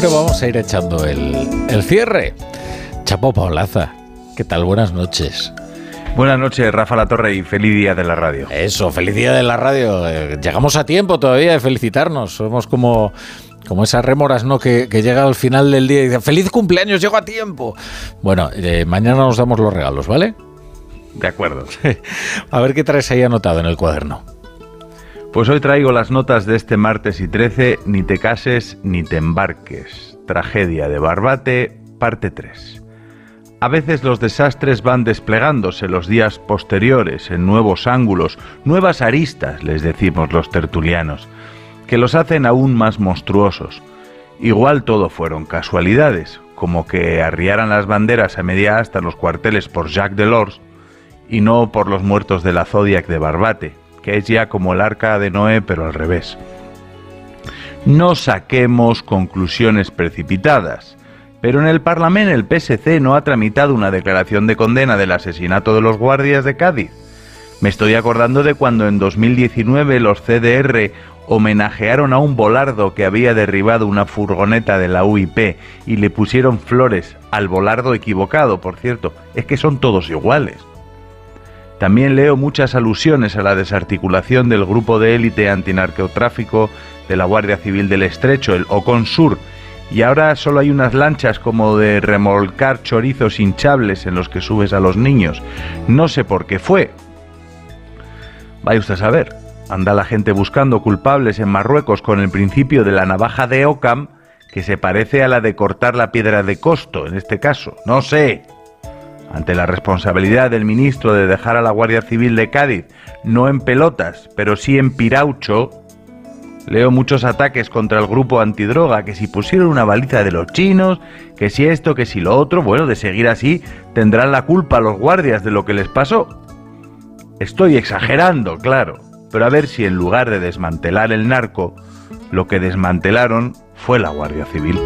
Bueno, vamos a ir echando el, cierre. Chapo Paulaza, ¿qué tal? Buenas noches. Buenas noches, Rafa La Torre, y feliz día de la radio. Eso, feliz día de la radio. Eh, llegamos a tiempo todavía de felicitarnos. Somos como, como esas rémoras, ¿no? Que, llega al final del día y dice, feliz cumpleaños, llego a tiempo. Bueno, eh, mañana nos damos los regalos, ¿vale? De acuerdo. a ver qué traes ahí anotado en el cuaderno. Pues hoy traigo las notas de este martes y 13, Ni te cases ni te embarques. Tragedia de Barbate, parte 3. A veces los desastres van desplegándose los días posteriores en nuevos ángulos, nuevas aristas, les decimos los tertulianos, que los hacen aún más monstruosos. Igual todo fueron casualidades, como que arriaran las banderas a media hasta los cuarteles por Jacques Delors y no por los muertos de la Zodiac de Barbate, que es ya como el arca de Noé, pero al revés. No saquemos conclusiones precipitadas, pero en el Parlamento el PSC no ha tramitado una declaración de condena del asesinato de los guardias de Cádiz. Me estoy acordando de cuando en 2019 los CDR homenajearon a un volardo que había derribado una furgoneta de la UIP y le pusieron flores al volardo equivocado, por cierto. Es que son todos iguales. También leo muchas alusiones a la desarticulación del grupo de élite antinarcotráfico de la Guardia Civil del Estrecho, el Ocon Sur, y ahora solo hay unas lanchas como de remolcar chorizos hinchables en los que subes a los niños. No sé por qué fue. Vaya usted a saber. Anda la gente buscando culpables en Marruecos con el principio de la navaja de Ocam, que se parece a la de cortar la piedra de costo, en este caso. No sé ante la responsabilidad del ministro de dejar a la Guardia Civil de Cádiz no en pelotas, pero sí en piraucho, leo muchos ataques contra el grupo antidroga, que si pusieron una baliza de los chinos, que si esto, que si lo otro, bueno, de seguir así, tendrán la culpa los guardias de lo que les pasó. Estoy exagerando, claro, pero a ver si en lugar de desmantelar el narco, lo que desmantelaron fue la Guardia Civil.